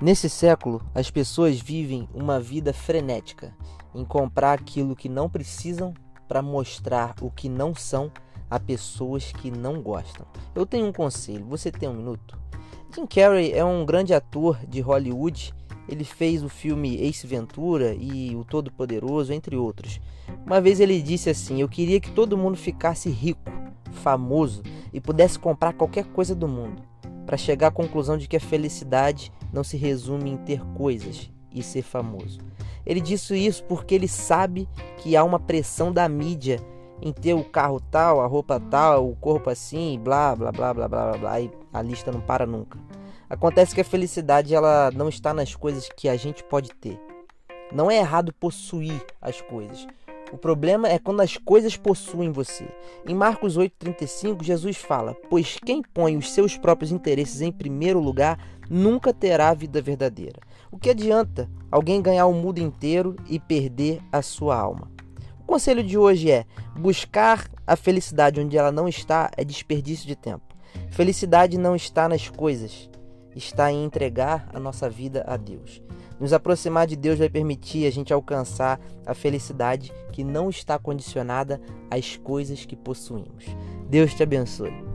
Nesse século, as pessoas vivem uma vida frenética em comprar aquilo que não precisam para mostrar o que não são a pessoas que não gostam. Eu tenho um conselho, você tem um minuto? Jim Carrey é um grande ator de Hollywood. Ele fez o filme Ace Ventura e O Todo Poderoso, entre outros. Uma vez ele disse assim: "Eu queria que todo mundo ficasse rico, famoso e pudesse comprar qualquer coisa do mundo, para chegar à conclusão de que a felicidade não se resume em ter coisas e ser famoso. Ele disse isso porque ele sabe que há uma pressão da mídia em ter o carro tal, a roupa tal, o corpo assim, blá, blá, blá, blá, blá, blá, blá, e a lista não para nunca. Acontece que a felicidade ela não está nas coisas que a gente pode ter. Não é errado possuir as coisas. O problema é quando as coisas possuem você. Em Marcos 8,35, Jesus fala: Pois quem põe os seus próprios interesses em primeiro lugar nunca terá a vida verdadeira. O que adianta alguém ganhar o mundo inteiro e perder a sua alma? O conselho de hoje é: buscar a felicidade onde ela não está é desperdício de tempo. Felicidade não está nas coisas, está em entregar a nossa vida a Deus. Nos aproximar de Deus vai permitir a gente alcançar a felicidade que não está condicionada às coisas que possuímos. Deus te abençoe.